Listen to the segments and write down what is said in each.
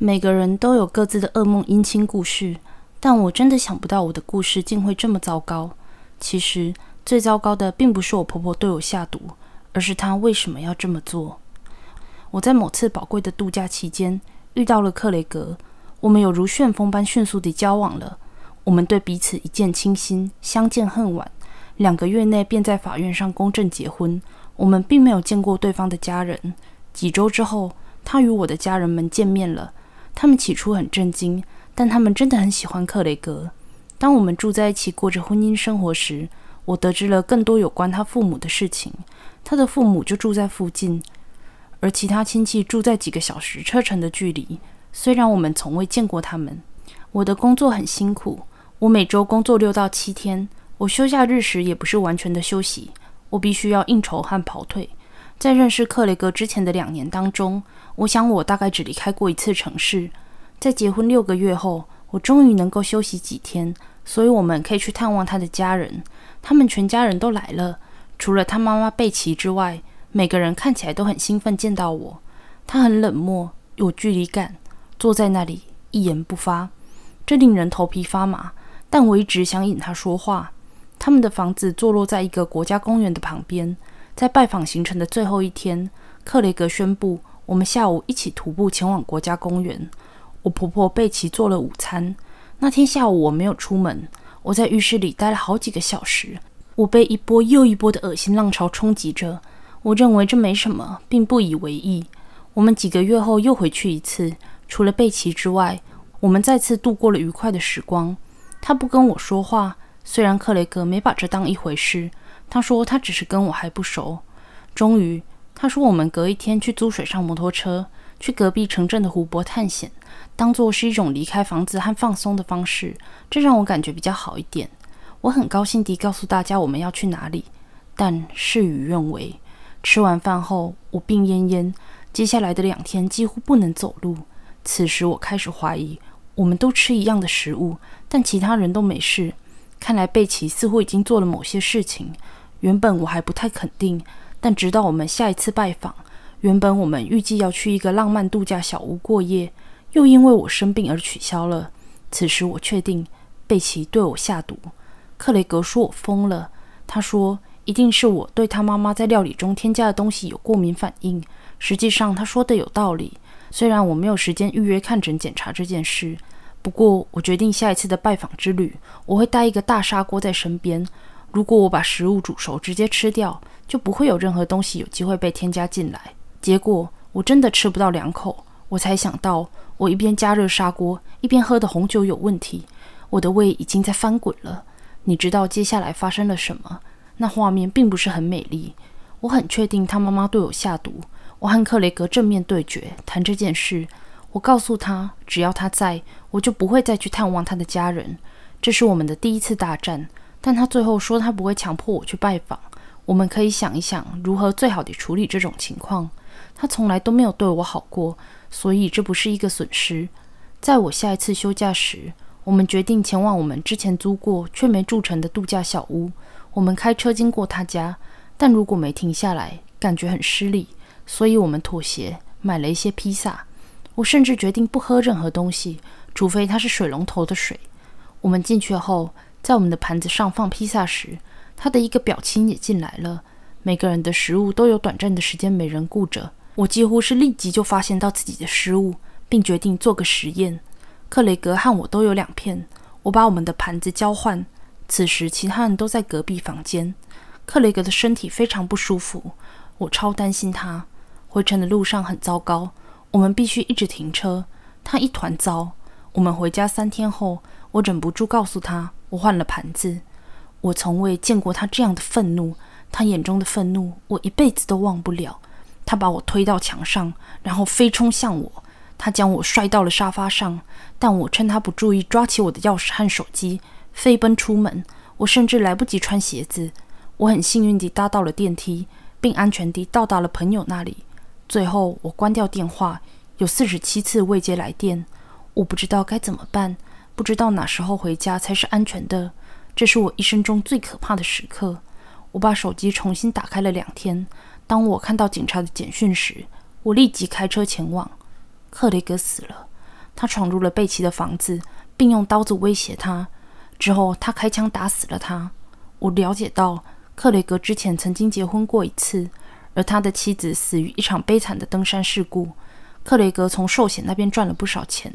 每个人都有各自的噩梦姻亲故事，但我真的想不到我的故事竟会这么糟糕。其实最糟糕的并不是我婆婆对我下毒，而是她为什么要这么做。我在某次宝贵的度假期间遇到了克雷格，我们有如旋风般迅速地交往了。我们对彼此一见倾心，相见恨晚，两个月内便在法院上公证结婚。我们并没有见过对方的家人。几周之后，他与我的家人们见面了。他们起初很震惊，但他们真的很喜欢克雷格。当我们住在一起，过着婚姻生活时，我得知了更多有关他父母的事情。他的父母就住在附近，而其他亲戚住在几个小时车程的距离。虽然我们从未见过他们，我的工作很辛苦。我每周工作六到七天，我休假日时也不是完全的休息，我必须要应酬和跑腿。在认识克雷格之前的两年当中，我想我大概只离开过一次城市。在结婚六个月后，我终于能够休息几天，所以我们可以去探望他的家人。他们全家人都来了，除了他妈妈贝奇之外，每个人看起来都很兴奋见到我。他很冷漠，有距离感，坐在那里一言不发，这令人头皮发麻。但我一直想引他说话。他们的房子坐落在一个国家公园的旁边。在拜访行程的最后一天，克雷格宣布我们下午一起徒步前往国家公园。我婆婆贝奇做了午餐。那天下午我没有出门，我在浴室里待了好几个小时。我被一波又一波的恶心浪潮冲击着。我认为这没什么，并不以为意。我们几个月后又回去一次，除了贝奇之外，我们再次度过了愉快的时光。他不跟我说话，虽然克雷格没把这当一回事。他说他只是跟我还不熟。终于，他说我们隔一天去租水上摩托车，去隔壁城镇的湖泊探险，当做是一种离开房子和放松的方式。这让我感觉比较好一点。我很高兴地告诉大家我们要去哪里，但事与愿违。吃完饭后，我病恹恹，接下来的两天几乎不能走路。此时，我开始怀疑，我们都吃一样的食物，但其他人都没事。看来贝奇似乎已经做了某些事情。原本我还不太肯定，但直到我们下一次拜访，原本我们预计要去一个浪漫度假小屋过夜，又因为我生病而取消了。此时我确定贝奇对我下毒。克雷格说我疯了，他说一定是我对他妈妈在料理中添加的东西有过敏反应。实际上他说的有道理，虽然我没有时间预约看诊检查这件事，不过我决定下一次的拜访之旅，我会带一个大砂锅在身边。如果我把食物煮熟直接吃掉，就不会有任何东西有机会被添加进来。结果我真的吃不到两口，我才想到我一边加热砂锅，一边喝的红酒有问题。我的胃已经在翻滚了。你知道接下来发生了什么？那画面并不是很美丽。我很确定他妈妈对我下毒。我和克雷格正面对决谈这件事。我告诉他，只要他在，我就不会再去探望他的家人。这是我们的第一次大战。但他最后说，他不会强迫我去拜访。我们可以想一想，如何最好的处理这种情况。他从来都没有对我好过，所以这不是一个损失。在我下一次休假时，我们决定前往我们之前租过却没住成的度假小屋。我们开车经过他家，但如果没停下来，感觉很失礼，所以我们妥协，买了一些披萨。我甚至决定不喝任何东西，除非它是水龙头的水。我们进去后。在我们的盘子上放披萨时，他的一个表亲也进来了。每个人的食物都有短暂的时间没人顾着。我几乎是立即就发现到自己的失误，并决定做个实验。克雷格和我都有两片，我把我们的盘子交换。此时，其他人都在隔壁房间。克雷格的身体非常不舒服，我超担心他。回程的路上很糟糕，我们必须一直停车。他一团糟。我们回家三天后，我忍不住告诉他。我换了盘子，我从未见过他这样的愤怒，他眼中的愤怒，我一辈子都忘不了。他把我推到墙上，然后飞冲向我，他将我摔到了沙发上，但我趁他不注意，抓起我的钥匙和手机，飞奔出门。我甚至来不及穿鞋子。我很幸运地搭到了电梯，并安全地到达了朋友那里。最后，我关掉电话，有四十七次未接来电，我不知道该怎么办。不知道哪时候回家才是安全的，这是我一生中最可怕的时刻。我把手机重新打开了两天。当我看到警察的简讯时，我立即开车前往。克雷格死了，他闯入了贝奇的房子，并用刀子威胁他。之后，他开枪打死了他。我了解到，克雷格之前曾经结婚过一次，而他的妻子死于一场悲惨的登山事故。克雷格从寿险那边赚了不少钱。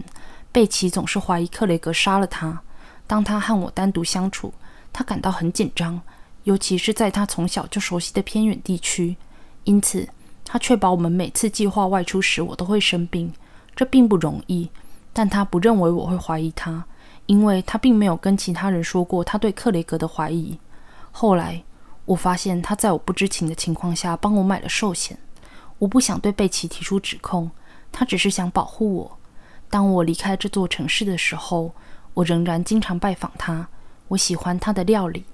贝奇总是怀疑克雷格杀了他。当他和我单独相处，他感到很紧张，尤其是在他从小就熟悉的偏远地区。因此，他确保我们每次计划外出时，我都会生病。这并不容易，但他不认为我会怀疑他，因为他并没有跟其他人说过他对克雷格的怀疑。后来，我发现他在我不知情的情况下帮我买了寿险。我不想对贝奇提出指控，他只是想保护我。当我离开这座城市的时候，我仍然经常拜访他。我喜欢他的料理，